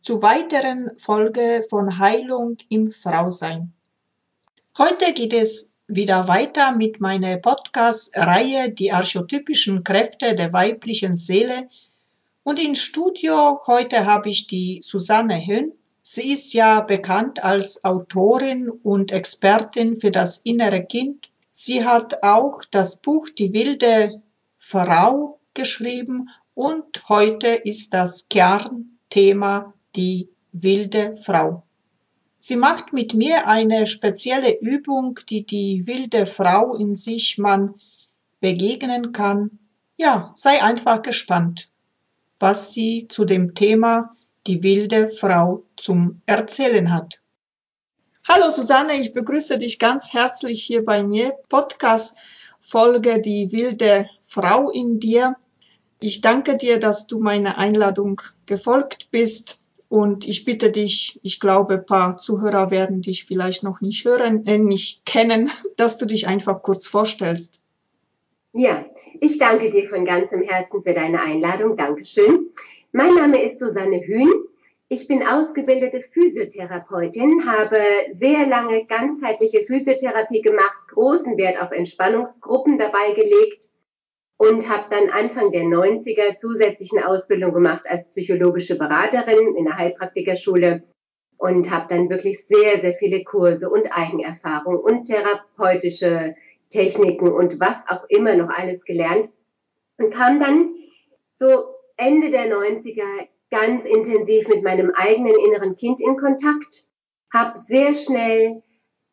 zu weiteren Folge von Heilung im Frausein. Heute geht es wieder weiter mit meiner Podcast-Reihe Die archetypischen Kräfte der weiblichen Seele. Und im Studio heute habe ich die Susanne Höhn. Sie ist ja bekannt als Autorin und Expertin für das innere Kind. Sie hat auch das Buch Die wilde Frau geschrieben und heute ist das Kernthema die wilde Frau. Sie macht mit mir eine spezielle Übung, die die wilde Frau in sich man begegnen kann. Ja, sei einfach gespannt, was sie zu dem Thema die wilde Frau zum Erzählen hat. Hallo Susanne, ich begrüße dich ganz herzlich hier bei mir. Podcast Folge Die wilde Frau in dir. Ich danke dir, dass du meiner Einladung gefolgt bist. Und ich bitte dich, ich glaube, ein paar Zuhörer werden dich vielleicht noch nicht hören, äh, nicht kennen, dass du dich einfach kurz vorstellst. Ja, ich danke dir von ganzem Herzen für deine Einladung. Dankeschön. Mein Name ist Susanne Hühn. Ich bin ausgebildete Physiotherapeutin, habe sehr lange ganzheitliche Physiotherapie gemacht, großen Wert auf Entspannungsgruppen dabei gelegt und habe dann Anfang der 90er zusätzlich eine Ausbildung gemacht als psychologische Beraterin in der Heilpraktikerschule und habe dann wirklich sehr, sehr viele Kurse und Eigenerfahrung und therapeutische Techniken und was auch immer noch alles gelernt und kam dann so Ende der 90er ganz intensiv mit meinem eigenen inneren Kind in Kontakt, habe sehr schnell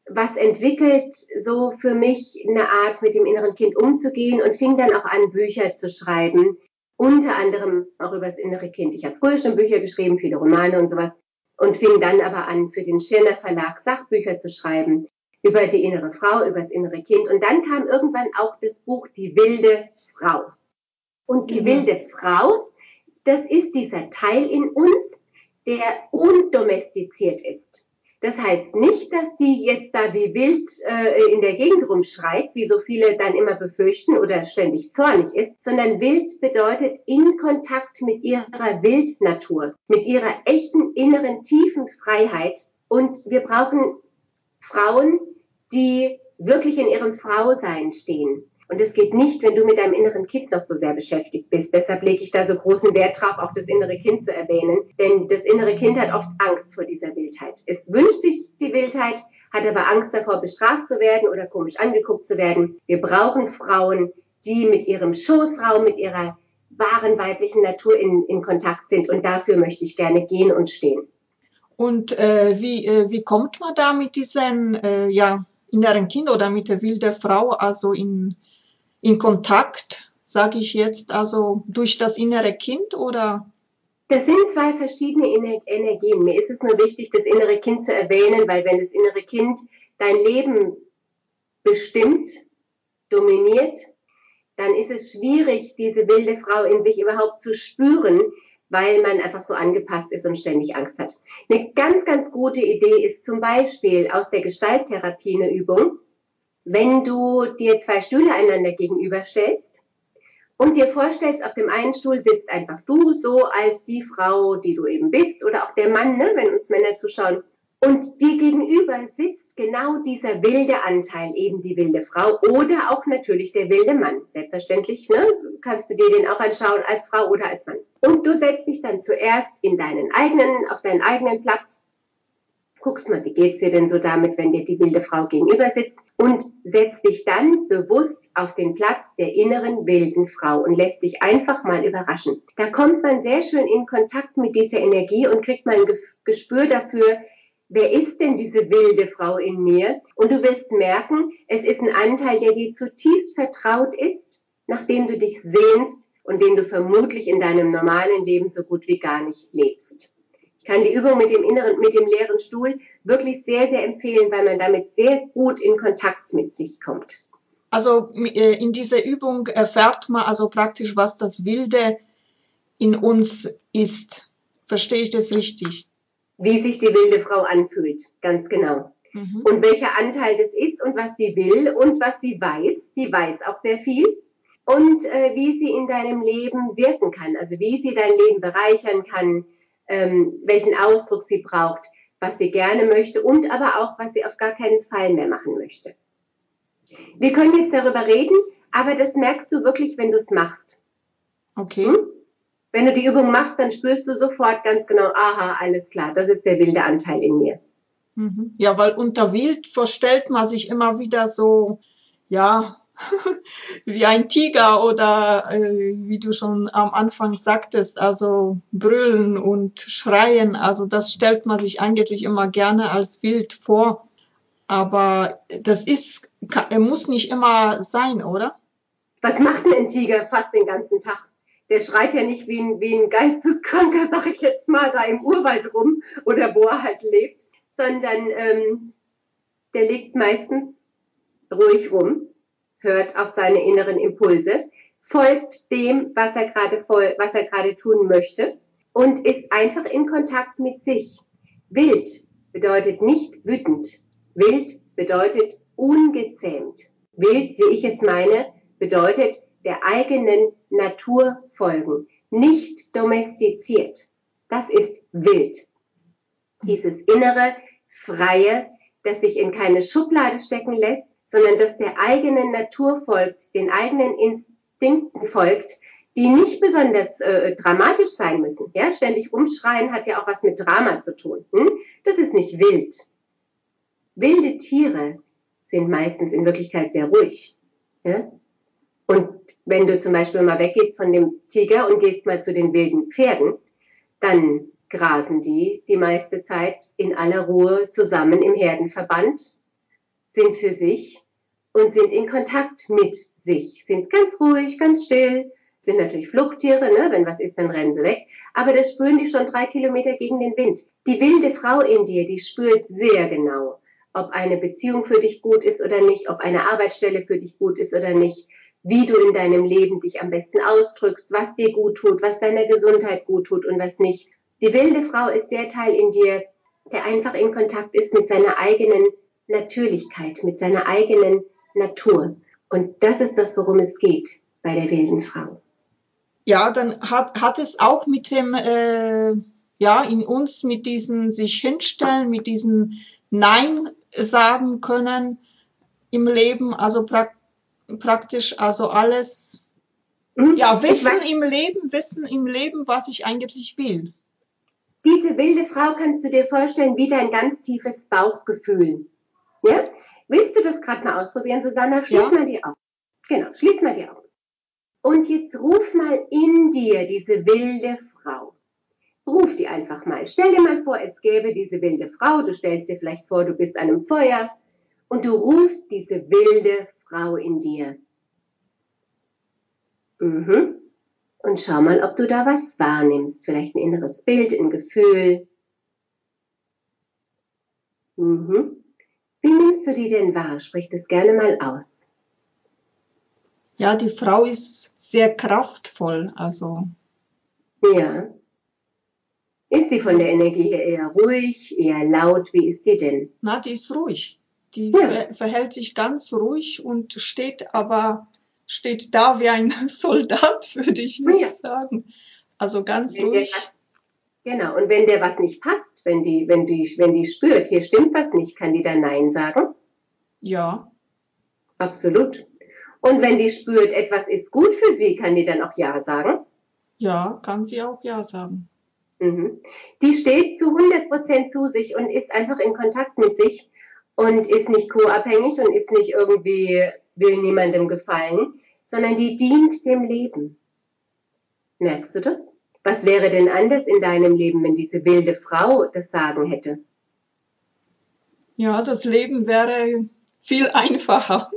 was entwickelt, so für mich eine Art mit dem inneren Kind umzugehen und fing dann auch an, Bücher zu schreiben, unter anderem auch über das innere Kind. Ich habe früher schon Bücher geschrieben, viele Romane und sowas und fing dann aber an, für den Schirner Verlag Sachbücher zu schreiben über die innere Frau, über das innere Kind. Und dann kam irgendwann auch das Buch Die wilde Frau. Und die mhm. wilde Frau das ist dieser Teil in uns, der undomestiziert ist. Das heißt nicht, dass die jetzt da wie wild äh, in der Gegend rumschreit, wie so viele dann immer befürchten oder ständig zornig ist, sondern wild bedeutet in Kontakt mit ihrer Wildnatur, mit ihrer echten inneren tiefen Freiheit. Und wir brauchen Frauen, die wirklich in ihrem Frausein stehen. Und es geht nicht, wenn du mit deinem inneren Kind noch so sehr beschäftigt bist. Deshalb lege ich da so großen Wert drauf, auch das innere Kind zu erwähnen. Denn das innere Kind hat oft Angst vor dieser Wildheit. Es wünscht sich die Wildheit, hat aber Angst davor, bestraft zu werden oder komisch angeguckt zu werden. Wir brauchen Frauen, die mit ihrem Schoßraum, mit ihrer wahren weiblichen Natur in, in Kontakt sind. Und dafür möchte ich gerne gehen und stehen. Und äh, wie, äh, wie kommt man da mit diesem äh, ja, inneren Kind oder mit der wilden Frau also in, in Kontakt, sage ich jetzt, also durch das innere Kind oder? Das sind zwei verschiedene Energien. Mir ist es nur wichtig, das innere Kind zu erwähnen, weil wenn das innere Kind dein Leben bestimmt, dominiert, dann ist es schwierig, diese wilde Frau in sich überhaupt zu spüren, weil man einfach so angepasst ist und ständig Angst hat. Eine ganz, ganz gute Idee ist zum Beispiel aus der Gestalttherapie eine Übung, wenn du dir zwei Stühle einander gegenüberstellst und dir vorstellst, auf dem einen Stuhl sitzt einfach du so als die Frau, die du eben bist, oder auch der Mann, ne, wenn uns Männer zuschauen. Und dir gegenüber sitzt genau dieser wilde Anteil, eben die wilde Frau oder auch natürlich der wilde Mann. Selbstverständlich ne, kannst du dir den auch anschauen als Frau oder als Mann. Und du setzt dich dann zuerst in deinen eigenen, auf deinen eigenen Platz, guckst mal, wie geht's dir denn so damit, wenn dir die wilde Frau gegenüber sitzt und setzt dich dann bewusst auf den Platz der inneren wilden Frau und lässt dich einfach mal überraschen. Da kommt man sehr schön in Kontakt mit dieser Energie und kriegt mal ein Gespür dafür, wer ist denn diese wilde Frau in mir? Und du wirst merken, es ist ein Anteil, der dir zutiefst vertraut ist, nachdem du dich sehnst und den du vermutlich in deinem normalen Leben so gut wie gar nicht lebst. Ich kann die Übung mit dem inneren, mit dem leeren Stuhl wirklich sehr, sehr empfehlen, weil man damit sehr gut in Kontakt mit sich kommt. Also äh, in dieser Übung erfährt man also praktisch, was das Wilde in uns ist. Verstehe ich das richtig? wie sich die wilde Frau anfühlt, ganz genau. Mhm. Und welcher Anteil das ist und was sie will und was sie weiß. Die weiß auch sehr viel. Und äh, wie sie in deinem Leben wirken kann, also wie sie dein Leben bereichern kann, ähm, welchen Ausdruck sie braucht, was sie gerne möchte und aber auch, was sie auf gar keinen Fall mehr machen möchte. Wir können jetzt darüber reden, aber das merkst du wirklich, wenn du es machst. Okay. Hm? Wenn du die Übung machst, dann spürst du sofort ganz genau, aha, alles klar, das ist der wilde Anteil in mir. Mhm. Ja, weil unter wild verstellt man sich immer wieder so, ja, wie ein Tiger oder äh, wie du schon am Anfang sagtest, also brüllen und schreien. Also das stellt man sich eigentlich immer gerne als wild vor. Aber das ist, kann, muss nicht immer sein, oder? Was macht denn ein Tiger fast den ganzen Tag? der schreit ja nicht wie ein, wie ein Geisteskranker, sag ich jetzt mal, da im Urwald rum oder wo er halt lebt, sondern ähm, der liegt meistens ruhig rum, hört auf seine inneren Impulse, folgt dem, was er gerade was er gerade tun möchte und ist einfach in Kontakt mit sich. Wild bedeutet nicht wütend. Wild bedeutet ungezähmt. Wild, wie ich es meine, bedeutet der eigenen Natur folgen, nicht domestiziert. Das ist wild. Dieses innere, freie, das sich in keine Schublade stecken lässt, sondern das der eigenen Natur folgt, den eigenen Instinkten folgt, die nicht besonders äh, dramatisch sein müssen. Ja, ständig umschreien hat ja auch was mit Drama zu tun. Hm? Das ist nicht wild. Wilde Tiere sind meistens in Wirklichkeit sehr ruhig. Ja? Und wenn du zum Beispiel mal weggehst von dem Tiger und gehst mal zu den wilden Pferden, dann grasen die die meiste Zeit in aller Ruhe zusammen im Herdenverband, sind für sich und sind in Kontakt mit sich, sind ganz ruhig, ganz still, sind natürlich Fluchttiere, ne? wenn was ist, dann rennen sie weg, aber das spüren die schon drei Kilometer gegen den Wind. Die wilde Frau in dir, die spürt sehr genau, ob eine Beziehung für dich gut ist oder nicht, ob eine Arbeitsstelle für dich gut ist oder nicht, wie du in deinem Leben dich am besten ausdrückst, was dir gut tut, was deiner Gesundheit gut tut und was nicht. Die wilde Frau ist der Teil in dir, der einfach in Kontakt ist mit seiner eigenen Natürlichkeit, mit seiner eigenen Natur. Und das ist das, worum es geht bei der wilden Frau. Ja, dann hat, hat es auch mit dem, äh, ja, in uns mit diesen sich hinstellen, mit diesen Nein sagen können im Leben, also praktisch praktisch also alles, hm? ja, Wissen im Leben, Wissen im Leben, was ich eigentlich will. Diese wilde Frau kannst du dir vorstellen wie dein ganz tiefes Bauchgefühl. Ja? Gerade mal ausprobieren, Susanna? Schließ ja. mal die Augen. Genau, schließ mal die Augen. Und jetzt ruf mal in dir diese wilde Frau. Ruf die einfach mal. Stell dir mal vor, es gäbe diese wilde Frau. Du stellst dir vielleicht vor, du bist an einem Feuer und du rufst diese wilde Frau in dir. Mhm. Und schau mal, ob du da was wahrnimmst. Vielleicht ein inneres Bild, ein Gefühl. Mhm. Wie nimmst du die denn wahr? Sprich das gerne mal aus. Ja, die Frau ist sehr kraftvoll, also. Ja. Ist sie von der Energie eher ruhig, eher laut? Wie ist die denn? Na, die ist ruhig. Die ja. verhält sich ganz ruhig und steht aber steht da wie ein Soldat, würde ich nicht ja. sagen. Also ganz ruhig. Genau. Und wenn der was nicht passt, wenn die, wenn die, wenn die spürt, hier stimmt was nicht, kann die dann Nein sagen? Ja. Absolut. Und wenn die spürt, etwas ist gut für sie, kann die dann auch Ja sagen? Ja, kann sie auch Ja sagen. Mhm. Die steht zu 100 Prozent zu sich und ist einfach in Kontakt mit sich und ist nicht co-abhängig und ist nicht irgendwie, will niemandem gefallen, sondern die dient dem Leben. Merkst du das? Was wäre denn anders in deinem Leben, wenn diese wilde Frau das Sagen hätte? Ja, das Leben wäre viel einfacher.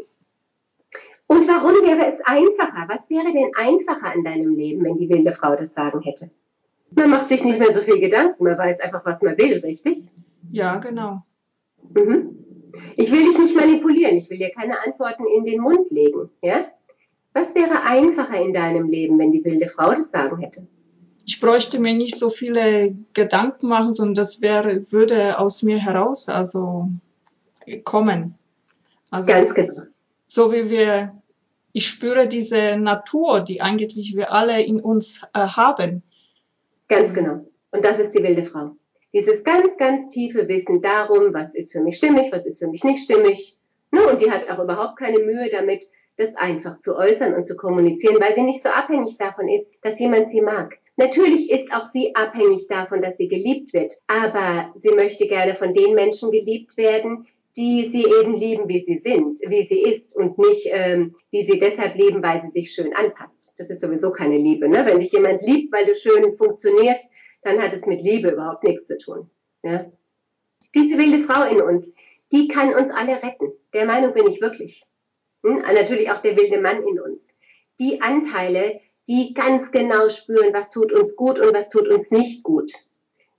Und warum wäre es einfacher? Was wäre denn einfacher an deinem Leben, wenn die wilde Frau das Sagen hätte? Man macht sich nicht mehr so viel Gedanken, man weiß einfach, was man will, richtig? Ja, genau. Mhm. Ich will dich nicht manipulieren, ich will dir keine Antworten in den Mund legen, ja? Was wäre einfacher in deinem Leben, wenn die wilde Frau das Sagen hätte? Ich bräuchte mir nicht so viele Gedanken machen, sondern das wäre, würde aus mir heraus, also kommen. Also Ganz genau. So wie wir, ich spüre diese Natur, die eigentlich wir alle in uns äh, haben. Ganz genau. Und das ist die wilde Frau. Dieses ganz, ganz tiefe Wissen darum, was ist für mich stimmig, was ist für mich nicht stimmig. Ne? Und die hat auch überhaupt keine Mühe damit, das einfach zu äußern und zu kommunizieren, weil sie nicht so abhängig davon ist, dass jemand sie mag. Natürlich ist auch sie abhängig davon, dass sie geliebt wird, aber sie möchte gerne von den Menschen geliebt werden, die sie eben lieben, wie sie sind, wie sie ist und nicht, ähm, die sie deshalb lieben, weil sie sich schön anpasst. Das ist sowieso keine Liebe. Ne? Wenn dich jemand liebt, weil du schön funktionierst, dann hat es mit Liebe überhaupt nichts zu tun. Ja? Diese wilde Frau in uns, die kann uns alle retten. Der Meinung bin ich wirklich. Hm? Natürlich auch der wilde Mann in uns. Die Anteile, die ganz genau spüren, was tut uns gut und was tut uns nicht gut.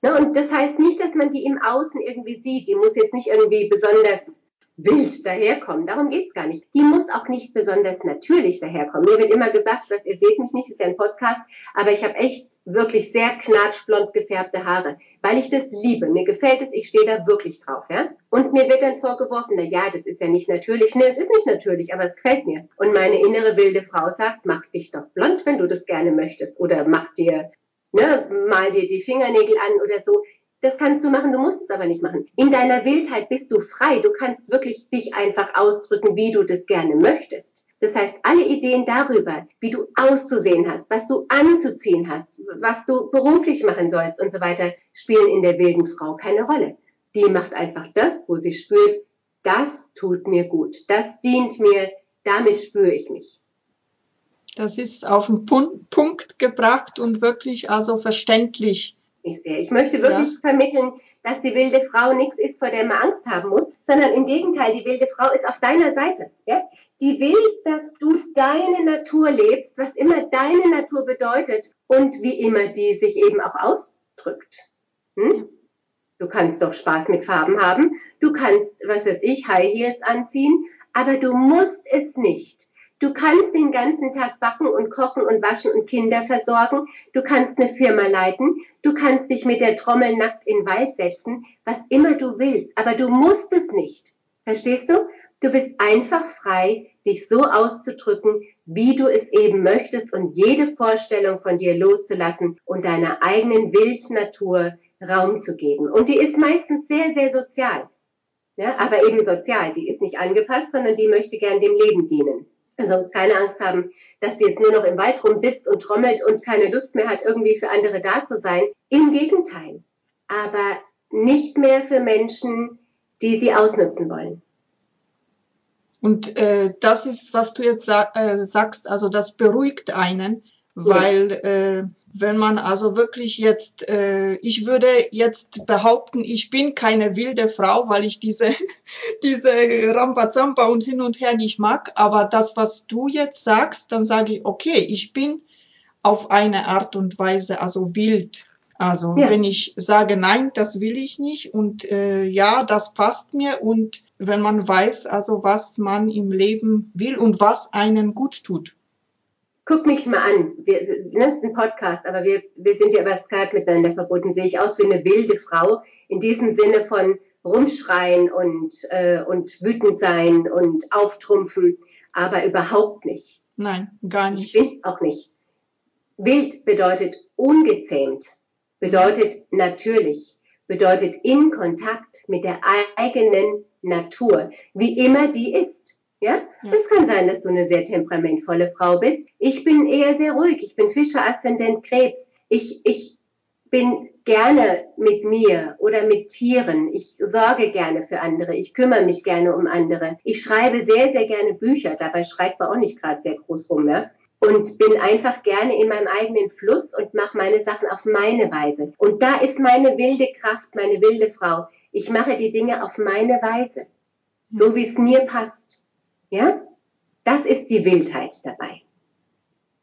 Ne? Und das heißt nicht, dass man die im Außen irgendwie sieht. Die muss jetzt nicht irgendwie besonders wild daherkommen. Darum geht's gar nicht. Die muss auch nicht besonders natürlich daherkommen. Mir wird immer gesagt, ich weiß, ihr seht mich nicht, ist ja ein Podcast, aber ich habe echt wirklich sehr knatschblond gefärbte Haare, weil ich das liebe. Mir gefällt es, ich stehe da wirklich drauf, ja. Und mir wird dann vorgeworfen, na ja, das ist ja nicht natürlich. Nee, es ist nicht natürlich, aber es gefällt mir. Und meine innere wilde Frau sagt, mach dich doch blond, wenn du das gerne möchtest. Oder mach dir ne, mal dir die Fingernägel an oder so. Das kannst du machen, du musst es aber nicht machen. In deiner Wildheit bist du frei. Du kannst wirklich dich einfach ausdrücken, wie du das gerne möchtest. Das heißt, alle Ideen darüber, wie du auszusehen hast, was du anzuziehen hast, was du beruflich machen sollst und so weiter, spielen in der wilden Frau keine Rolle. Die macht einfach das, wo sie spürt, das tut mir gut, das dient mir, damit spüre ich mich. Das ist auf den Punkt gebracht und wirklich also verständlich. Ich sehe. Ich möchte wirklich ja. vermitteln, dass die wilde Frau nichts ist, vor der man Angst haben muss, sondern im Gegenteil, die wilde Frau ist auf deiner Seite. Ja? Die will, dass du deine Natur lebst, was immer deine Natur bedeutet und wie immer die sich eben auch ausdrückt. Hm? Du kannst doch Spaß mit Farben haben, du kannst, was weiß ich, High Heels anziehen, aber du musst es nicht. Du kannst den ganzen Tag backen und kochen und waschen und Kinder versorgen. Du kannst eine Firma leiten. Du kannst dich mit der Trommel nackt in den Wald setzen, was immer du willst. Aber du musst es nicht. Verstehst du? Du bist einfach frei, dich so auszudrücken, wie du es eben möchtest und jede Vorstellung von dir loszulassen und deiner eigenen Wildnatur Raum zu geben. Und die ist meistens sehr, sehr sozial. Ja, aber eben sozial. Die ist nicht angepasst, sondern die möchte gern dem Leben dienen. Also muss keine Angst haben, dass sie jetzt nur noch im Wald rumsitzt und trommelt und keine Lust mehr hat, irgendwie für andere da zu sein. Im Gegenteil. Aber nicht mehr für Menschen, die sie ausnutzen wollen. Und äh, das ist, was du jetzt sa äh, sagst, also das beruhigt einen, weil äh, wenn man also wirklich jetzt, äh, ich würde jetzt behaupten, ich bin keine wilde Frau, weil ich diese, diese Rambazamba und hin und her nicht mag, aber das, was du jetzt sagst, dann sage ich, okay, ich bin auf eine Art und Weise also wild. Also ja. wenn ich sage, nein, das will ich nicht und äh, ja, das passt mir und wenn man weiß, also was man im Leben will und was einen gut tut guck mich mal an. Wir, das ist ein Podcast, aber wir, wir sind ja über Skype miteinander verbunden. Sehe ich aus wie eine wilde Frau in diesem Sinne von rumschreien und, äh, und wütend sein und auftrumpfen, aber überhaupt nicht. Nein, gar nicht. Ich bin auch nicht. Wild bedeutet ungezähmt. bedeutet natürlich, bedeutet in Kontakt mit der eigenen Natur, wie immer die ist. Ja? ja? Es kann sein, dass du eine sehr temperamentvolle Frau bist. Ich bin eher sehr ruhig. Ich bin Fischer, Aszendent, Krebs. Ich, ich bin gerne mit mir oder mit Tieren. Ich sorge gerne für andere. Ich kümmere mich gerne um andere. Ich schreibe sehr, sehr gerne Bücher. Dabei schreibt man auch nicht gerade sehr groß rum. Ja? und bin einfach gerne in meinem eigenen Fluss und mache meine Sachen auf meine Weise. Und da ist meine wilde Kraft, meine wilde Frau. Ich mache die Dinge auf meine Weise, so wie es mir passt. Ja, das ist die Wildheit dabei.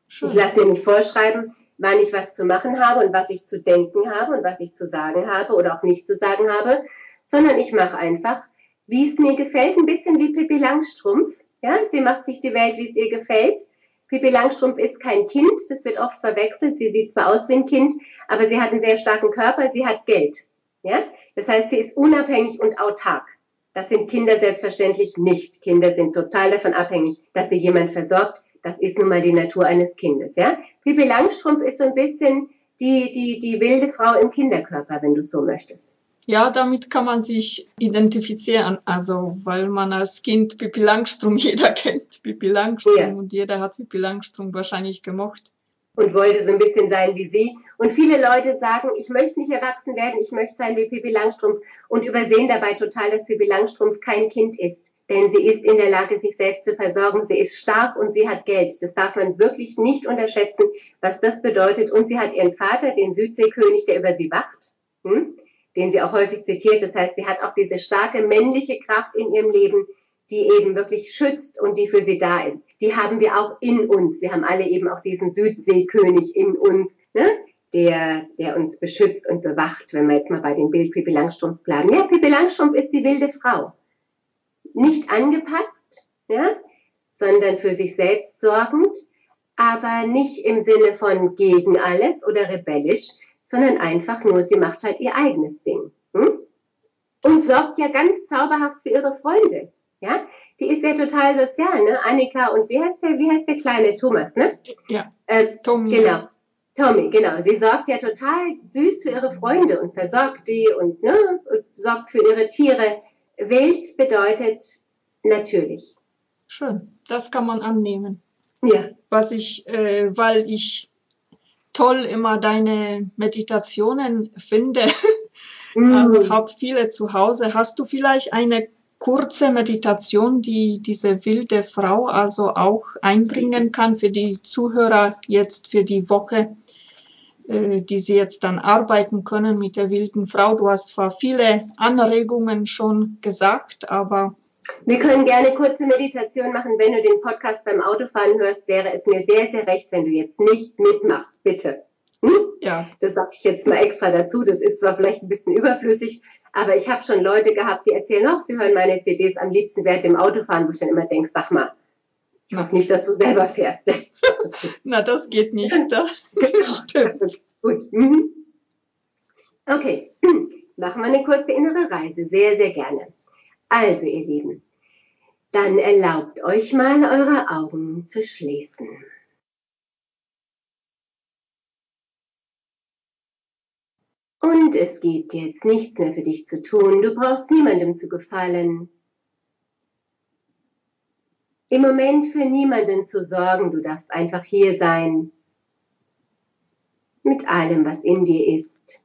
Schön. Ich lasse mir nicht vorschreiben, wann ich was zu machen habe und was ich zu denken habe und was ich zu sagen habe oder auch nicht zu sagen habe, sondern ich mache einfach, wie es mir gefällt, ein bisschen wie Pippi Langstrumpf. Ja, sie macht sich die Welt, wie es ihr gefällt. Pippi Langstrumpf ist kein Kind, das wird oft verwechselt. Sie sieht zwar aus wie ein Kind, aber sie hat einen sehr starken Körper, sie hat Geld. Ja? Das heißt, sie ist unabhängig und autark. Das sind Kinder selbstverständlich nicht. Kinder sind total davon abhängig, dass sie jemand versorgt. Das ist nun mal die Natur eines Kindes. Ja? Pippi Langstrumpf ist so ein bisschen die, die, die wilde Frau im Kinderkörper, wenn du so möchtest. Ja, damit kann man sich identifizieren. Also, weil man als Kind Pippi Langstrumpf, jeder kennt Pippi Langstrumpf ja. und jeder hat Pippi Langstrumpf wahrscheinlich gemocht. Und wollte so ein bisschen sein wie sie. Und viele Leute sagen, ich möchte nicht erwachsen werden, ich möchte sein wie Pippi Langstrumpf und übersehen dabei total, dass Pippi Langstrumpf kein Kind ist. Denn sie ist in der Lage, sich selbst zu versorgen. Sie ist stark und sie hat Geld. Das darf man wirklich nicht unterschätzen, was das bedeutet. Und sie hat ihren Vater, den Südseekönig, der über sie wacht. Hm? den sie auch häufig zitiert. Das heißt, sie hat auch diese starke männliche Kraft in ihrem Leben, die eben wirklich schützt und die für sie da ist. Die haben wir auch in uns. Wir haben alle eben auch diesen Südseekönig in uns, ne? der, der uns beschützt und bewacht, wenn wir jetzt mal bei dem Bild Pippi Langstrumpf bleiben. Ja, Pippi Langstrumpf ist die wilde Frau. Nicht angepasst, ja, sondern für sich selbst sorgend, aber nicht im Sinne von gegen alles oder rebellisch, sondern einfach nur, sie macht halt ihr eigenes Ding. Hm? Und sorgt ja ganz zauberhaft für ihre Freunde. Ja, die ist ja total sozial, ne? Annika und wie heißt der, wie heißt der kleine Thomas, ne? Ja. Äh, Tommy. Genau. Tommy, genau. Sie sorgt ja total süß für ihre Freunde und versorgt die und ne, sorgt für ihre Tiere. Wild bedeutet natürlich. Schön, das kann man annehmen. Ja. Was ich, äh, weil ich toll immer deine Meditationen finde. Mm. Also habe viele zu Hause. Hast du vielleicht eine kurze Meditation, die diese wilde Frau also auch einbringen kann für die Zuhörer jetzt für die Woche, äh, die sie jetzt dann arbeiten können mit der wilden Frau? Du hast zwar viele Anregungen schon gesagt, aber wir können gerne kurze Meditation machen. Wenn du den Podcast beim Autofahren hörst, wäre es mir sehr, sehr recht, wenn du jetzt nicht mitmachst, bitte. Hm? Ja. Das sage ich jetzt mal extra dazu. Das ist zwar vielleicht ein bisschen überflüssig, aber ich habe schon Leute gehabt, die erzählen, noch, sie hören meine CDs am liebsten während dem Autofahren, wo ich dann immer denke, sag mal, ich hoffe nicht, dass du selber fährst. Na, das geht nicht. Da. Stimmt. Gut. Mhm. Okay, machen wir eine kurze innere Reise. Sehr, sehr gerne. Also, ihr Lieben, dann erlaubt euch mal eure Augen zu schließen. Und es gibt jetzt nichts mehr für dich zu tun. Du brauchst niemandem zu gefallen. Im Moment für niemanden zu sorgen. Du darfst einfach hier sein. Mit allem, was in dir ist.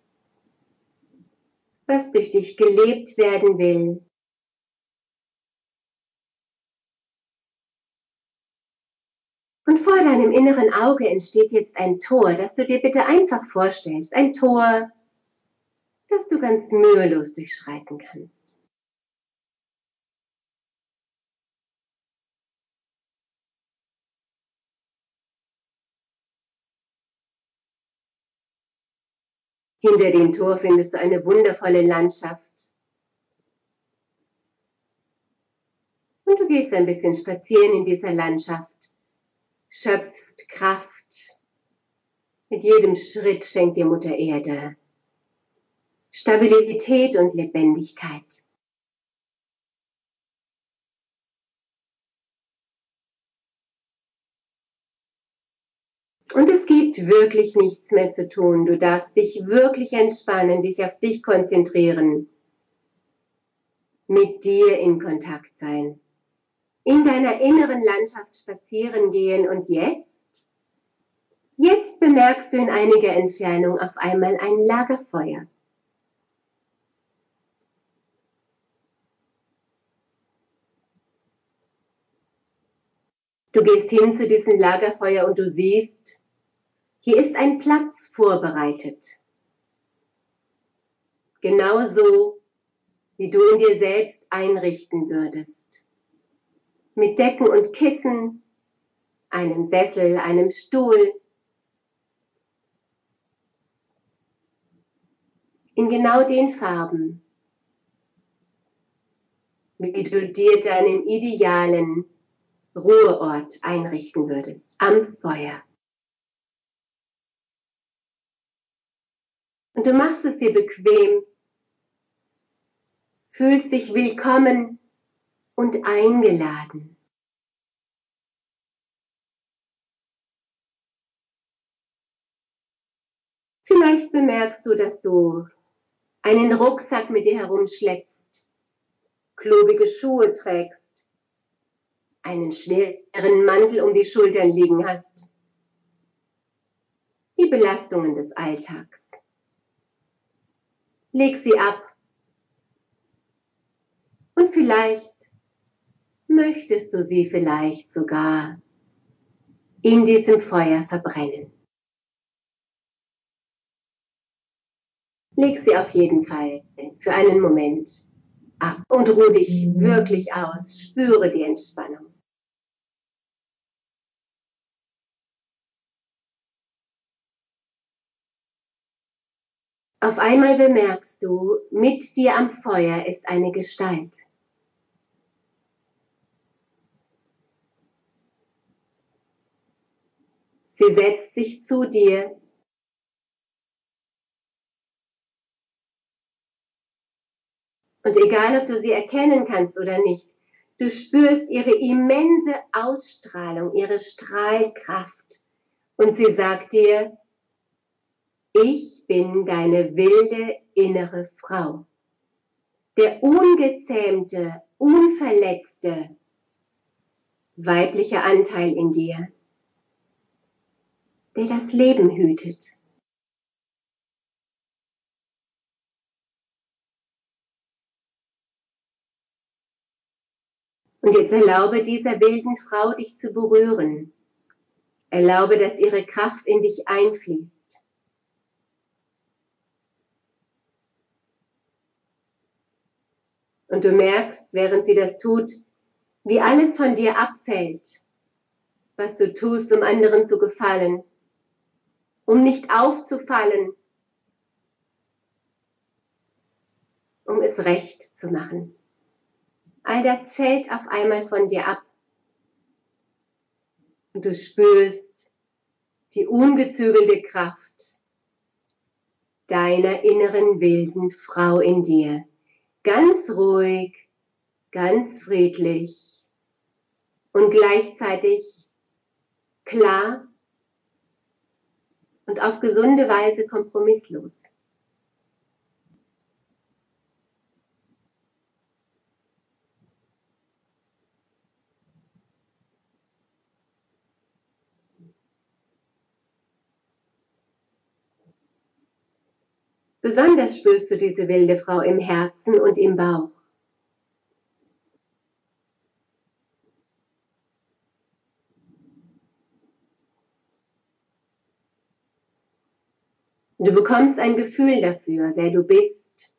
Was durch dich gelebt werden will. Und vor deinem inneren Auge entsteht jetzt ein Tor, das du dir bitte einfach vorstellst. Ein Tor, das du ganz mühelos durchschreiten kannst. Hinter dem Tor findest du eine wundervolle Landschaft. Und du gehst ein bisschen spazieren in dieser Landschaft schöpfst Kraft. Mit jedem Schritt schenkt dir Mutter Erde Stabilität und Lebendigkeit. Und es gibt wirklich nichts mehr zu tun. Du darfst dich wirklich entspannen, dich auf dich konzentrieren, mit dir in Kontakt sein, in deiner inneren Landschaft spazieren gehen und jetzt, jetzt bemerkst du in einiger Entfernung auf einmal ein Lagerfeuer. Du gehst hin zu diesem Lagerfeuer und du siehst, hier ist ein Platz vorbereitet. Genauso, wie du ihn dir selbst einrichten würdest. Mit Decken und Kissen, einem Sessel, einem Stuhl. In genau den Farben, wie du dir deinen idealen Ruheort einrichten würdest, am Feuer. Und du machst es dir bequem, fühlst dich willkommen und eingeladen. Vielleicht bemerkst du, dass du einen Rucksack mit dir herumschleppst, klobige Schuhe trägst, einen schweren Mantel um die Schultern liegen hast. Die Belastungen des Alltags. Leg sie ab. Und vielleicht möchtest du sie vielleicht sogar in diesem Feuer verbrennen. Leg sie auf jeden Fall für einen Moment ab und ruh dich wirklich aus. Spüre die Entspannung. Auf einmal bemerkst du, mit dir am Feuer ist eine Gestalt. Sie setzt sich zu dir. Und egal, ob du sie erkennen kannst oder nicht, du spürst ihre immense Ausstrahlung, ihre Strahlkraft. Und sie sagt dir, ich bin deine wilde innere Frau. Der ungezähmte, unverletzte weibliche Anteil in dir, der das Leben hütet. Und jetzt erlaube dieser wilden Frau, dich zu berühren. Erlaube, dass ihre Kraft in dich einfließt. Und du merkst, während sie das tut, wie alles von dir abfällt, was du tust, um anderen zu gefallen, um nicht aufzufallen, um es recht zu machen. All das fällt auf einmal von dir ab. Und du spürst die ungezügelte Kraft deiner inneren wilden Frau in dir ganz ruhig, ganz friedlich und gleichzeitig klar und auf gesunde Weise kompromisslos. Besonders spürst du diese wilde Frau im Herzen und im Bauch. Du bekommst ein Gefühl dafür, wer du bist,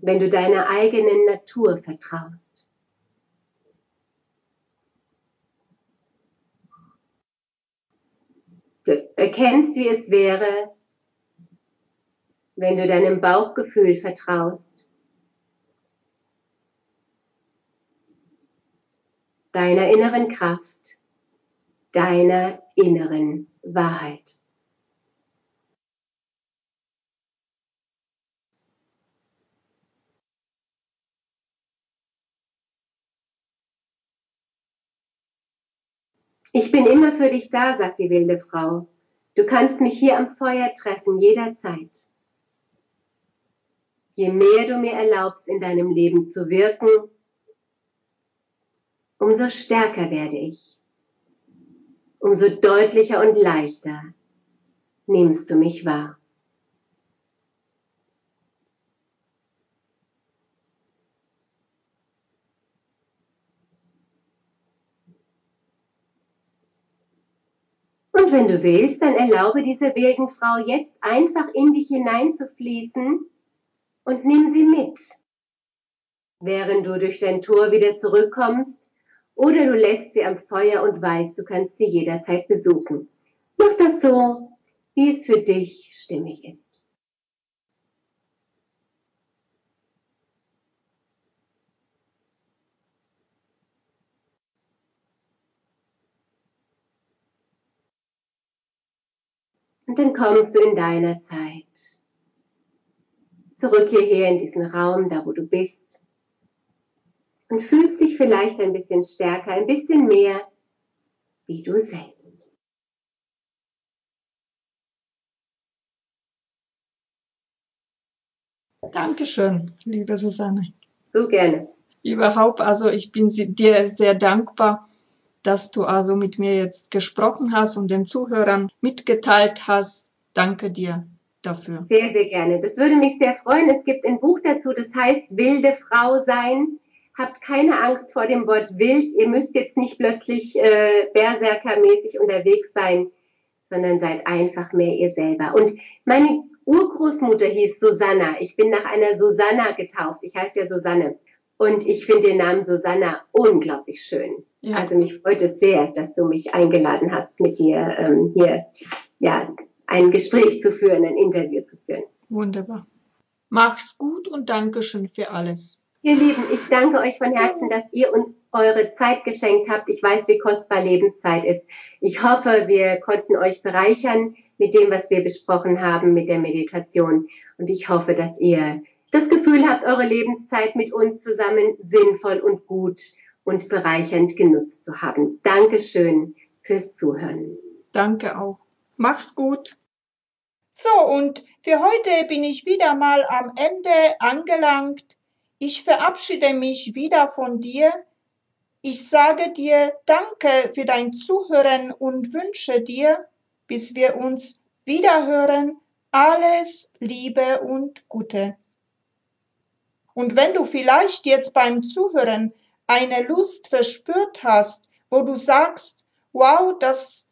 wenn du deiner eigenen Natur vertraust. Du erkennst, wie es wäre, wenn du deinem Bauchgefühl vertraust, deiner inneren Kraft, deiner inneren Wahrheit. Ich bin immer für dich da, sagt die wilde Frau. Du kannst mich hier am Feuer treffen, jederzeit. Je mehr du mir erlaubst, in deinem Leben zu wirken, umso stärker werde ich, umso deutlicher und leichter nimmst du mich wahr. Und wenn du willst, dann erlaube dieser wilden Frau jetzt einfach in dich hineinzufließen und nimm sie mit, während du durch dein Tor wieder zurückkommst oder du lässt sie am Feuer und weißt, du kannst sie jederzeit besuchen. Mach das so, wie es für dich stimmig ist. Und dann kommst du in deiner Zeit zurück hierher in diesen Raum, da wo du bist und fühlst dich vielleicht ein bisschen stärker, ein bisschen mehr wie du selbst. Dankeschön, liebe Susanne. So gerne. Überhaupt, also ich bin dir sehr dankbar, dass du also mit mir jetzt gesprochen hast und den Zuhörern mitgeteilt hast. Danke dir dafür. Sehr, sehr gerne. Das würde mich sehr freuen. Es gibt ein Buch dazu, das heißt Wilde Frau sein habt keine Angst vor dem Wort wild. Ihr müsst jetzt nicht plötzlich äh, Berserkermäßig unterwegs sein, sondern seid einfach mehr ihr selber. Und meine Urgroßmutter hieß Susanna. Ich bin nach einer Susanna getauft. Ich heiße ja Susanne. Und ich finde den Namen Susanna unglaublich schön. Ja. Also mich freut es sehr, dass du mich eingeladen hast, mit dir ähm, hier ja, ein Gespräch zu führen, ein Interview zu führen. Wunderbar. Mach's gut und Dankeschön für alles. Ihr Lieben, ich danke euch von Herzen, dass ihr uns eure Zeit geschenkt habt. Ich weiß, wie kostbar Lebenszeit ist. Ich hoffe, wir konnten euch bereichern mit dem, was wir besprochen haben, mit der Meditation. Und ich hoffe, dass ihr das Gefühl habt, eure Lebenszeit mit uns zusammen sinnvoll und gut und bereichernd genutzt zu haben. Dankeschön fürs Zuhören. Danke auch. Mach's gut. So, und für heute bin ich wieder mal am Ende angelangt. Ich verabschiede mich wieder von dir. Ich sage dir Danke für dein Zuhören und wünsche dir, bis wir uns wiederhören, alles Liebe und Gute. Und wenn du vielleicht jetzt beim Zuhören eine Lust verspürt hast, wo du sagst, wow, das